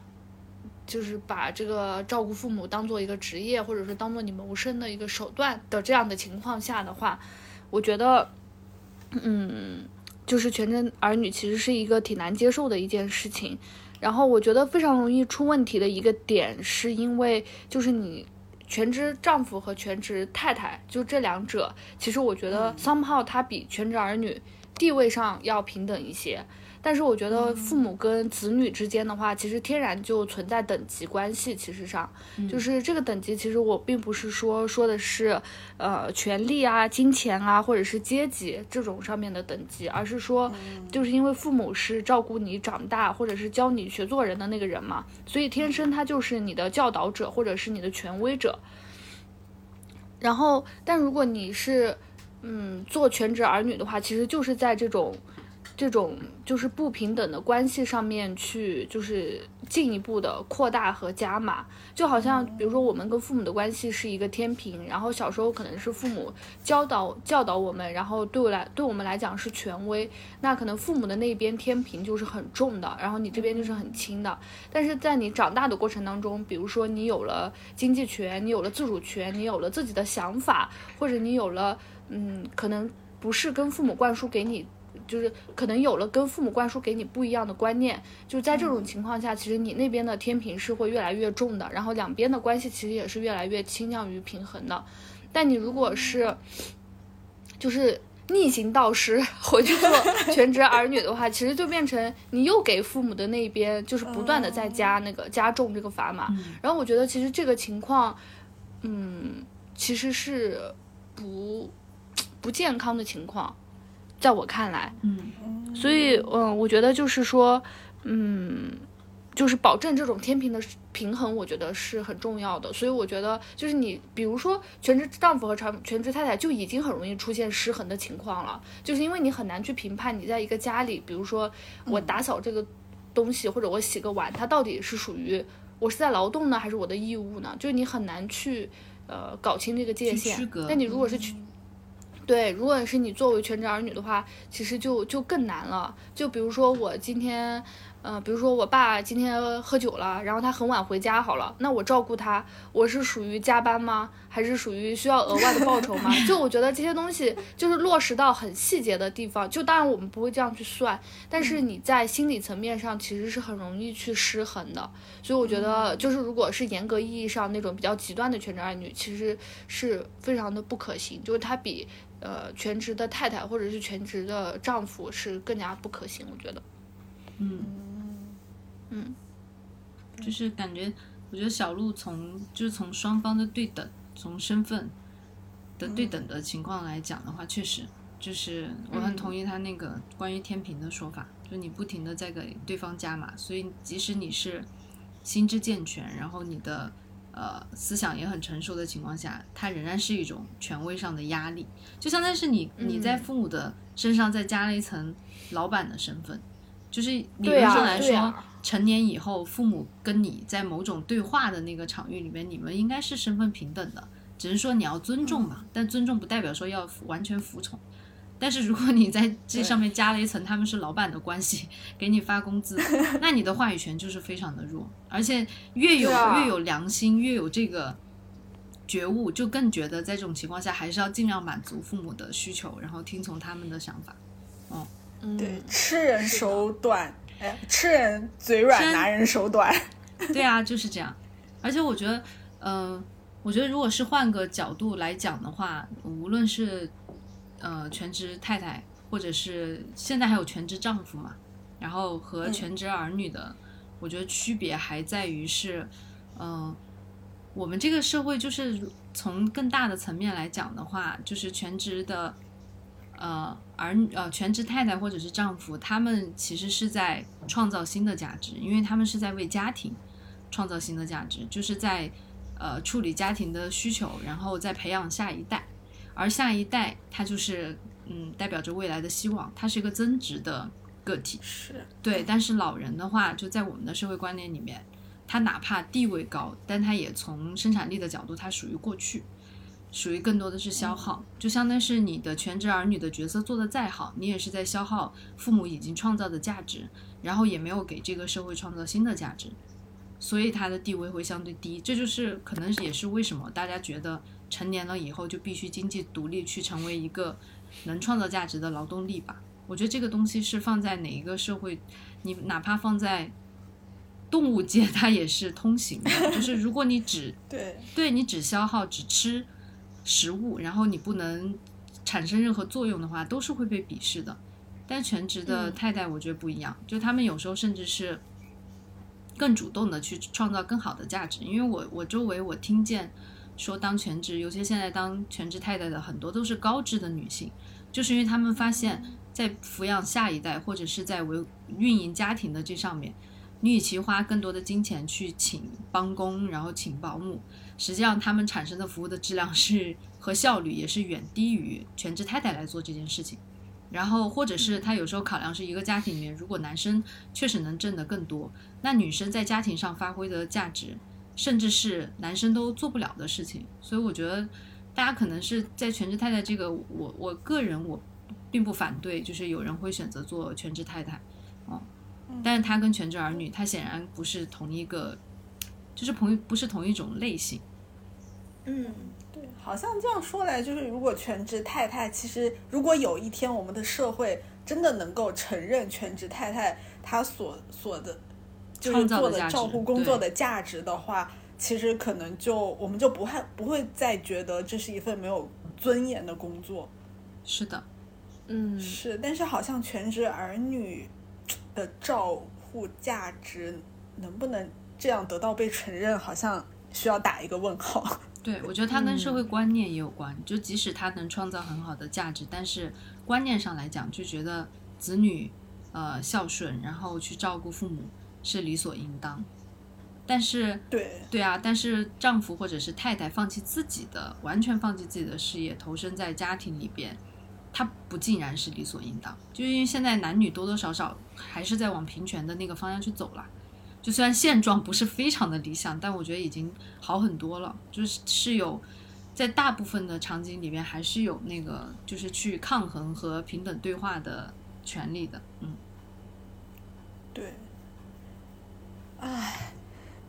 C: 就是把这个照顾父母当做一个职业，或者是当做你谋生的一个手段的这样的情况下的话，我觉得，嗯，就是全职儿女其实是一个挺难接受的一件事情。然后我觉得非常容易出问题的一个点，是因为就是你全职丈夫和全职太太，就这两者，其实我觉得 somehow 他比全职儿女地位上要平等一些。但是我觉得父母跟子女之间的话，其实天然就存在等级关系。其实上，就是这个等级，其实我并不是说说的是，呃，权利啊、金钱啊，或者是阶级这种上面的等级，而是说，就是因为父母是照顾你长大，或者是教你学做人的那个人嘛，所以天生他就是你的教导者，或者是你的权威者。然后，但如果你是，嗯，做全职儿女的话，其实就是在这种。这种就是不平等的关系上面去，就是进一步的扩大和加码，就好像比如说我们跟父母的关系是一个天平，然后小时候可能是父母教导教导我们，然后对我来对我们来讲是权威，那可能父母的那边天平就是很重的，然后你这边就是很轻的。但是在你长大的过程当中，比如说你有了经济权，你有了自主权，你有了自己的想法，或者你有了嗯，可能不是跟父母灌输给你。就是可能有了跟父母灌输给你不一样的观念，就在这种情况下，其实你那边的天平是会越来越重的，然后两边的关系其实也是越来越倾向于平衡的。但你如果是，就是逆行导师 回去做全职儿女的话，其实就变成你又给父母的那边就是不断的在加那个加重这个砝码。然后我觉得其实这个情况，嗯，其实是不不健康的情况。在我看来，
D: 嗯，
C: 所以，嗯，我觉得就是说，嗯，就是保证这种天平的平衡，我觉得是很重要的。所以，我觉得就是你，比如说全职丈夫和全全职太太就已经很容易出现失衡的情况了，就是因为你很难去评判你在一个家里，比如说我打扫这个东西或者我洗个碗，它到底是属于我是在劳动呢，还是我的义务呢？就是你很难去呃搞清这个界限。那你如果是去。对，如果是你作为全职儿女的话，其实就就更难了。就比如说我今天，嗯、比如说我爸今天喝酒了，然后他很晚回家好了，那我照顾他，我是属于加班吗？还是属于需要额外的报酬吗？就我觉得这些东西就是落实到很细节的地方，就当然我们不会这样去算，但是你在心理层面上其实是很容易去失衡的。所以我觉得，就是如果是严格意义上那种比较极端的全职儿女，其实是非常的不可行，就是它比呃全职的太太或者是全职的丈夫是更加不可行，我觉得。
D: 就是感觉，我觉得小鹿从就是从双方的对等，从身份的对等的情况来讲的话，确实就是我很同意他那个关于天平的说法，就你不停的在给对方加码，所以即使你是心智健全，然后你的呃思想也很成熟的情况下，它仍然是一种权威上的压力，就相当于是你你在父母的身上再加了一层老板的身份，就是理论上来说。成年以后，父母跟你在某种对话的那个场域里面，你们应该是身份平等的，只是说你要尊重嘛，但尊重不代表说要完全服从。但是如果你在这上面加了一层他们是老板的关系，给你发工资，那你的话语权就是非常的弱，而且越有、
C: 啊。
D: 越有良心，越有这个觉悟，就更觉得在这种情况下还是要尽量满足父母的需求，然后听从他们的想法。
C: 嗯，
B: 对，吃人手短，哎，吃人嘴软，
D: 真
B: 拿人手短。
D: 对啊，就是这样。而且我觉得，嗯、我觉得如果是换个角度来讲的话，无论是呃全职太太，或者是现在还有全职丈夫嘛，然后和全职儿女的，我觉得区别还在于是，嗯、我们这个社会就是从更大的层面来讲的话，就是全职的。呃，儿呃，全职太太或者是丈夫，他们其实是在创造新的价值，因为他们是在为家庭创造新的价值，就是在呃处理家庭的需求，然后再培养下一代，而下一代他就是嗯代表着未来的希望，他是一个增值的个体。
B: 是，
D: 对，但是老人的话，就在我们的社会观念里面，他哪怕地位高，但他也从生产力的角度，他属于过去，属于更多的是消耗，就相当于是你的全职儿女的角色做得再好，你也是在消耗父母已经创造的价值，然后也没有给这个社会创造新的价值，所以他的地位会相对低。这就是可能也是为什么大家觉得成年了以后就必须经济独立，去成为一个能创造价值的劳动力吧。我觉得这个东西是放在哪一个社会，你哪怕放在动物界，它也是通行的。就是如果你只
B: 对，
D: 对你只消耗、只吃食物，然后你不能产生任何作用的话，都是会被鄙视的。但全职的
B: 嗯
D: 太太，我觉得不一样，就他们有时候甚至是更主动的去创造更好的价值。因为我我周围我听见说，当全职，尤其现在当全职太太的很多都是高知的女性，就是因为她们发现，在抚养下一代或者是在维运营家庭的这上面，你与其花更多的金钱去请帮工，然后请保姆，实际上他们产生的服务的质量是和效率也是远低于全职太太来做这件事情。然后或者是他有时候考量是一个家庭里面，如果男生确实能挣得更多，那女生在家庭上发挥的价值，甚至是男生都做不了的事情。所以我觉得大家可能是在全职太太这个，我我个人我并不反对，就是有人会选择做全职太太，哦，但是他跟全职儿女，他显然不是同一个，就是同一不是同一种类型。
C: 嗯，
B: 对，好像这样说来，就是如果全职太太，其实如果有一天我们的社会真的能够承认全职太太她所所的，就是做
D: 的
B: 照顾工作的价值的话，其实可能就我们就不会不会再觉得这是一份没有尊严的工作。
D: 是的，
C: 嗯，
B: 是，但是好像全职儿女的照护价值能不能这样得到被承认，好像需要打一个问号。
D: 对，我觉得它跟社会观念也有关。就即使它能创造很好的价值，但是观念上来讲，就觉得子女呃孝顺，然后去照顾父母是理所应当。但是，
B: 对，
D: 对啊，但是丈夫或者是太太放弃自己的，完全放弃自己的事业，投身在家庭里边，他不尽然是理所应当。就因为现在男女多多少少还是在往平权的那个方向去走了。就虽然现状不是非常的理想，但我觉得已经好很多了。就是是有在大部分的场景里面，还是有那个就是去抗衡和平等对话的权利的。嗯，
B: 对，唉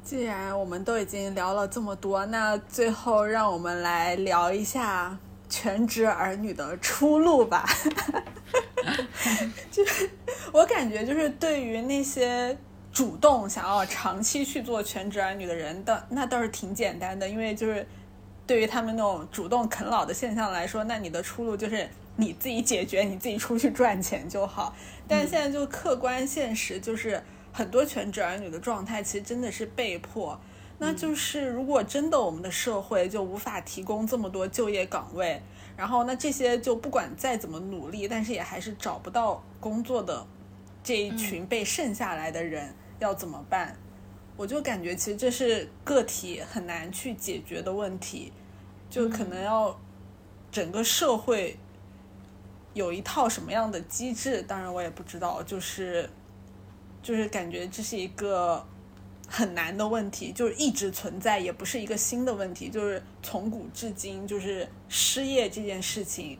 B: 既然我们都已经聊了这么多，那最后让我们来聊一下全职儿女的出路吧。就是我感觉，就是对于那些主动想要长期去做全职儿女的人的，那倒是挺简单的，因为就是对于他们那种主动啃老的现象来说，那你的出路就是你自己解决，你自己出去赚钱就好。但现在就客观现实就是。很多全职儿女的状态其实真的是被迫，那就是如果真的我们的社会就无法提供这么多就业岗位，然后那这些就不管再怎么努力，但是也还是找不到工作的这一群被剩下来的人要怎么办？我就感觉其实这是个体很难去解决的问题，就可能要整个社会有一套什么样的机制，当然我也不知道，就是。就是感觉这是一个很难的问题，就是一直存在，也不是一个新的问题，就是从古至今，就是失业这件事情，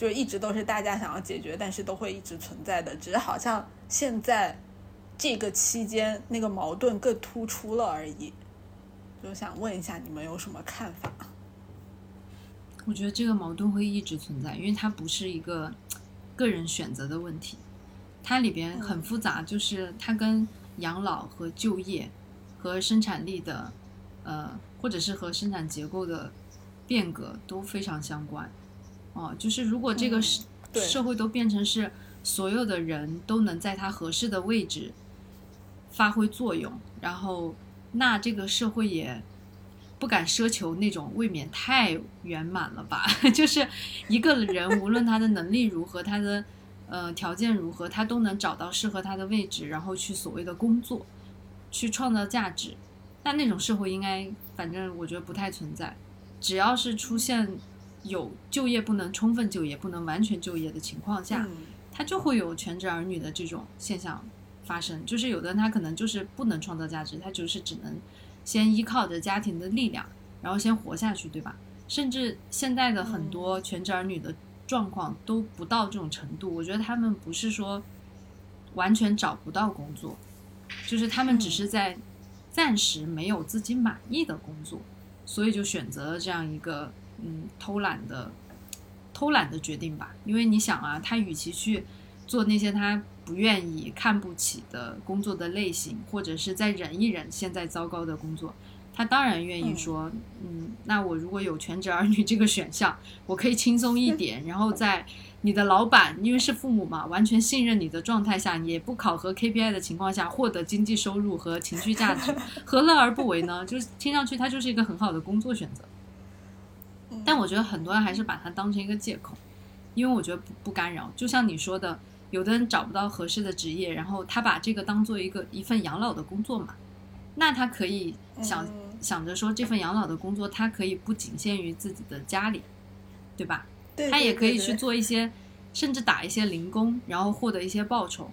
B: 就一直都是大家想要解决，但是都会一直存在的，只是好像现在这个期间那个矛盾更突出了而已。就想问一下你们有什么看法？
D: 我觉得这个矛盾会一直存在，因为它不是一个个人选择的问题。它里边很复杂，就是它跟养老和就业，和生产力的，呃，或者是和生产结构的变革都非常相关。哦，就是如果这个社社会都变成是所有的人都能在他合适的位置发挥作用，然后那这个社会也不敢奢求那种未免太圆满了吧？就是一个人无论他的能力如何，他的。呃，条件如何，他都能找到适合他的位置，然后去所谓的工作，去创造价值。那那种社会应该，反正我觉得不太存在。只要是出现有就业不能充分就业、不能完全就业的情况下，他就会有全职儿女的这种现象发生。就是有的人他可能就是不能创造价值，他就是只能先依靠着家庭的力量，然后先活下去，对吧？甚至现在的很多全职儿女的。状况都不到这种程度，我觉得他们不是说完全找不到工作，就是他们只是在暂时没有自己满意的工作，所以就选择了这样一个嗯偷懒的偷懒的决定吧。因为你想啊，他与其去做那些他不愿意、看不起的工作的类型，或者是再忍一忍现在糟糕的工作。他当然愿意说，嗯，那我如果有全职儿女这个选项，我可以轻松一点。然后在你的老板，因为是父母嘛，完全信任你的状态下，也不考核 KPI 的情况下，获得经济收入和情绪价值，何乐而不为呢？就是听上去他就是一个很好的工作选择。但我觉得很多人还是把它当成一个借口，因为我觉得不不干扰。就像你说的，有的人找不到合适的职业，然后他把这个当做一个一份养老的工作嘛，那他可以想。想着说这份养老的工作，他可以不仅限于自己的家里，对吧？
B: 对，
D: 他也可以去做一些，甚至打一些零工，然后获得一些报酬。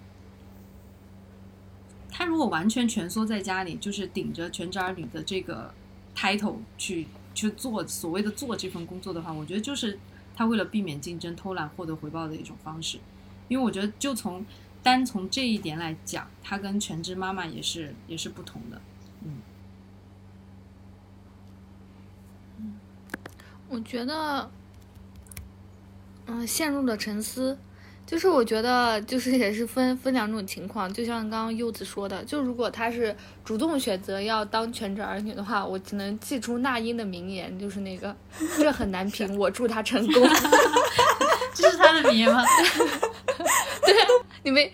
D: 他如果完全蜷缩在家里，就是顶着全职儿女的这个 title 去去做所谓的做这份工作的话，我觉得就是他为了避免竞争、偷懒获得回报的一种方式。因为我觉得，就从单从这一点来讲，他跟全职妈妈也是也是不同的。
C: 嗯我觉得，嗯，陷入了沉思。就是我觉得，就是也是分分两种情况。就像刚刚柚子说的，就如果他是主动选择要当全职儿女的话，我只能记出那英的名言，就是那个 “这很难评，我祝他成功。”
D: 这是他的名言吗？
C: 对，你没？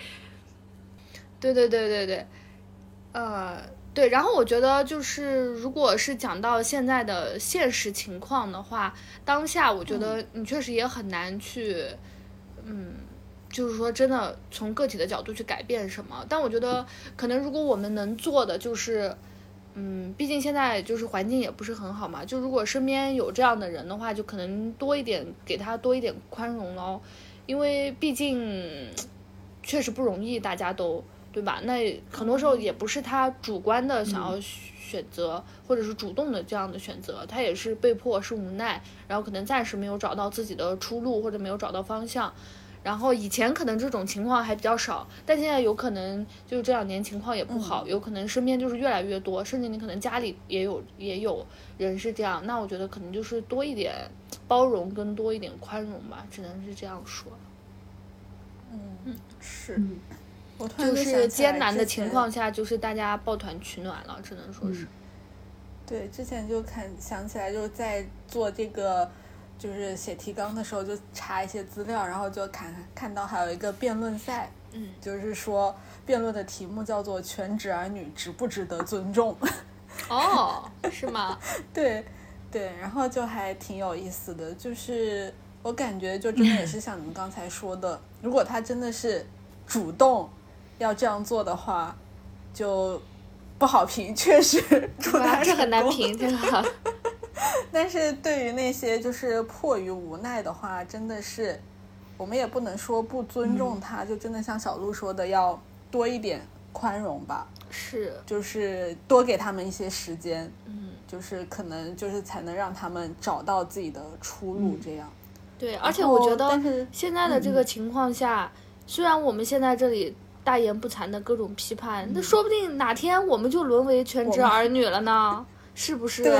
C: 对对对对对，呃。对，然后我觉得就是，如果是讲到现在的现实情况的话，当下我觉得你确实也很难去，嗯，就是说真的从个体的角度去改变什么。但我觉得可能如果我们能做的就是，嗯，毕竟现在就是环境也不是很好嘛，就如果身边有这样的人的话，就可能多一点给他多一点宽容喽，因为毕竟确实不容易，大家都。对吧？那很多时候也不是他主观的想要选择，或者是主动的这样的选择，他也是被迫，是无奈，然后可能暂时没有找到自己的出路，或者没有找到方向，然后以前可能这种情况还比较少，但现在有可能就是这两年情况也不好，有可能身边就是越来越多，甚至你可能家里也有也有人是这样。那我觉得可能就是多一点包容跟多一点宽容吧，只能是这样说。
B: 是，
D: 嗯
B: 我突然
C: 就是艰难的情况下，就是大家抱团取暖了，只能说是。
B: 对，之前就看想起来，就在做这个，就是写提纲的时候，就查一些资料，然后就看看到还有一个辩论赛，
C: 嗯，
B: 就是说辩论的题目叫做“全职儿女值不值得尊重”。
C: 哦，是吗？
B: 对，对，然后就还挺有意思的，就是我感觉就真的也是像你们刚才说的，如果他真的是主动要这样做的话，就不好评，确实祝
C: 哇，
B: 他
C: 这很难评，这个。
B: 但是对于那些就是迫于无奈的话，真的是我们也不能说不尊重他，就真的像小鹿说的，要多一点宽容吧，
C: 是，
B: 就是多给他们一些时间，
C: 嗯，
B: 就是可能就是才能让他们找到自己的出路，这样。
C: 对，而且我觉得现在的这个情况下，虽然我们现在这里大言不惭的各种批判，那说不定哪天我们就沦为全职儿女了呢，是不是？
B: 对，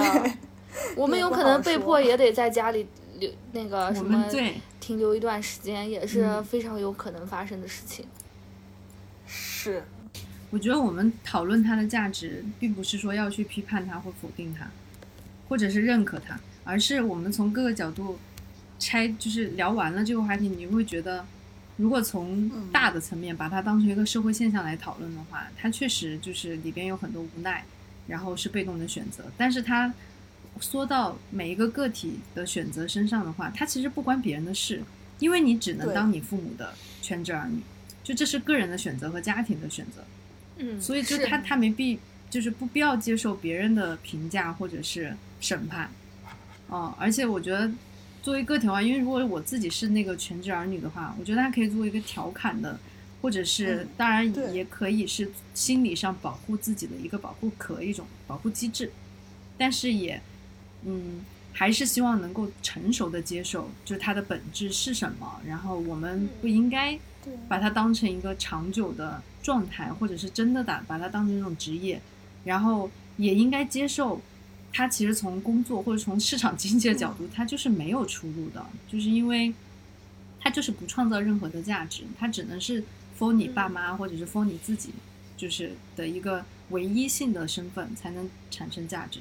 C: 我们有可能被迫也 得在家里留那个什么
D: 对
C: 停留一段时间，也是
D: 嗯
C: 非常有可能发生的事情。
B: 是，
D: 我觉得我们讨论它的价值，并不是说要去批判它或否定它，或者是认可它，而是我们从各个角度拆，就是聊完了这个话题，你会觉得，如果从大的层面把它当成一个社会现象来讨论的话，它确实就是里边有很多无奈，然后是被动的选择，但是它缩到每一个个体的选择身上的话，它其实不关别人的事，因为你只能当你父母的全职儿女，就这是个人的选择和家庭的选择。
C: 嗯，
D: 所以就他他没必就是不必要接受别人的评价或者是审判，哦，而且我觉得作为个体的话，因为如果我自己是那个全职儿女的话，我觉得他可以作为一个调侃的，或者是、
B: 嗯
D: 当然也可以是心理上保护自己的一个保护壳一种保护机制，但是也嗯还是希望能够成熟的接受，就是它的本质是什么，然后我们不应该把它当成一个长久的状态，或者是真的打把它当成一种职业，然后也应该接受，它其实从工作或者从市场经济的角度，它就是没有出路的，就是因为它就是不创造任何的价值，它只能是 for 你爸妈或者是 for 你自己，就是的一个唯一性的身份才能产生价值。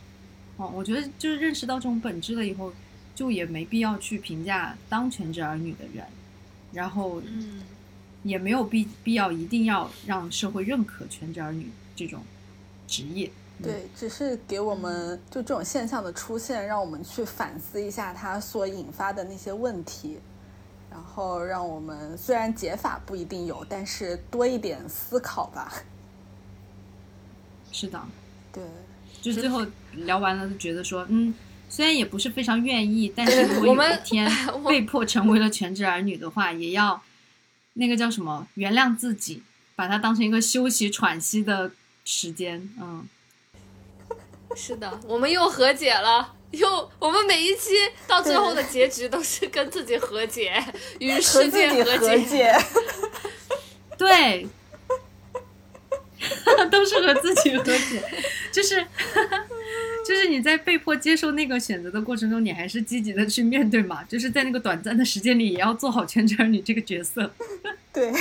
D: 哦，我觉得就是认识到这种本质了以后，就也没必要去评价当全职儿女的人，然后
C: 嗯，
D: 也没有必必要一定要让社会认可全职儿女这种职业。嗯
B: 对，只是给我们就这种现象的出现，让我们去反思一下它所引发的那些问题，然后让我们虽然解法不一定有，但是多一点思考吧。
D: 是的，
B: 对，
D: 就是最后聊完了，就觉得说，嗯，虽然也不是非常愿意，但是如果有
C: 我们
D: 一天 被迫成为了全职儿女的话，也要那个叫什么，原谅自己，把它当成一个休息喘息的时间。嗯，
C: 是的，我们又和解了。又，我们每一期到最后的结局都是跟自己和解，与世界和
B: 和解。
D: 对，都是和自己和解，就是就是你在被迫接受那个选择的过程中，你还是积极的去面对嘛，就是在那个短暂的时间里，也要做好全职儿女这个角色。
B: 对，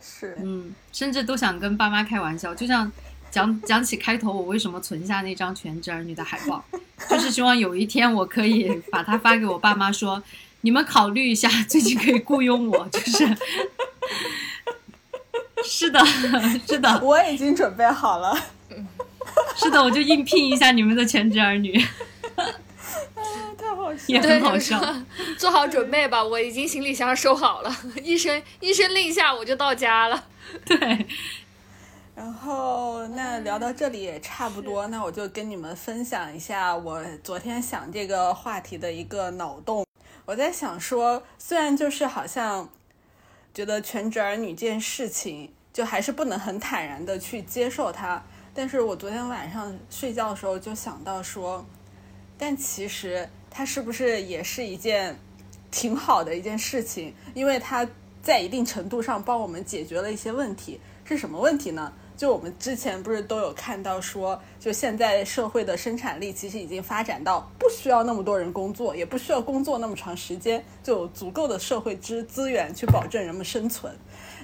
B: 是，
D: 嗯，甚至都想跟爸妈开玩笑，就像讲讲起开头我为什么存下那张全职儿女的海报，就是希望有一天我可以把它发给我爸妈说，你们考虑一下，最近可以雇佣我，就是。是的，是的，
B: 我已经准备好了。
D: 是的，我就应聘一下你们的全职儿女，
B: 太好笑
D: 也
B: 了。
C: 对，
D: 很好笑。
C: 说 做好准备吧，我已经行李箱收好了，一声一声令下我就到家了。
D: 对，
B: 然后那聊到这里也差不多，那我就跟你们分享一下我昨天想这个话题的一个脑洞。我在想说，虽然就是好像觉得全职儿女这件事情，就还是不能很坦然的去接受它，但是我昨天晚上睡觉的时候就想到说，但其实它是不是也是一件挺好的一件事情，因为它在一定程度上帮我们解决了一些问题。是什么问题呢？就我们之前不是都有看到说，就现在社会的生产力其实已经发展到不需要那么多人工作，也不需要工作那么长时间，就有足够的社会资资源去保证人们生存。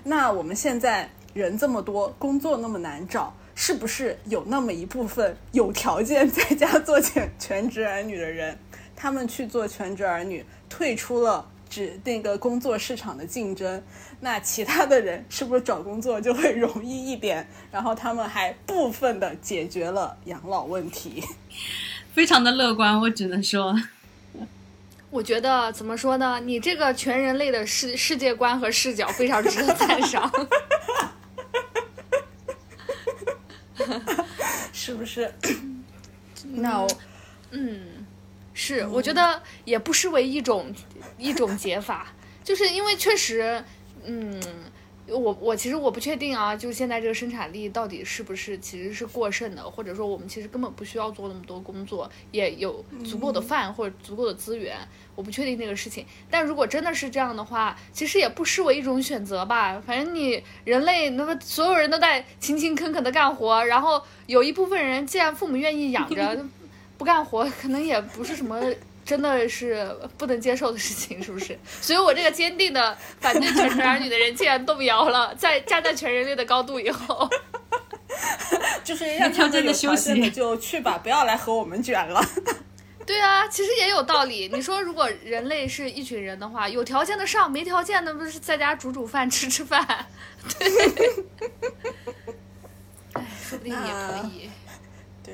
B: 那我们现在人这么多，工作那么难找，是不是有那么一部分有条件在家做全全职儿女的人，他们去做全职儿女，退出了指那个工作市场的竞争？那其他的人是不是找工作就会容易一点？然后他们还部分的解决了养老问题，
D: 非常的乐观，我只能说，
C: 我觉得怎么说呢？你这个全人类的世世界观和视角非常值得 赞赏。
B: 是不是？那我
C: 嗯，是，我觉得也不失为一种一种解法，就是因为确实，嗯，我我其实我不确定啊，就是现在这个生产力到底是不是其实是过剩的，或者说我们其实根本不需要做那么多工作，也有足够的饭或者足够的资源，我不确定这个事情。但如果真的是这样的话，其实也不失为一种选择吧。反正你人类那么所有人都在勤勤恳恳的干活，然后有一部分人既然父母愿意养着，不干活可能也不是什么真的是不能接受的事情，是不是？所以我这个坚定的反对全职儿女的人竟然动摇了，在站在全人类的高度以后，
B: 就是 让他们有条件的就去吧，不要来和我们卷了。
C: 对啊，其实也有道理。你说如果人类是一群人的话，有条件的上，没条件的不是在家煮煮饭、吃吃饭，对。哎，说不定也可以。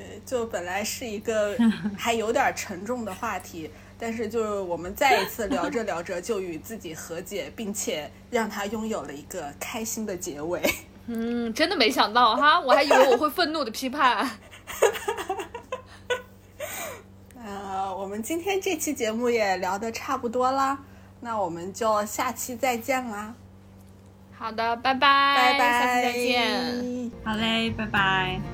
B: 对，就本来是一个 还有点沉重的话题，但是就是我们再一次聊着聊着就与自己和解，并且让它拥有了一个开心的结尾。
C: 嗯，真的没想到哈，我还以为我会愤怒的批判。
B: 呃，我们今天这期节目也聊得差不多啦，那我们就下期再见啦，
C: 好的，拜拜，
B: 拜拜，
C: 下期再见。
D: 好嘞，拜拜。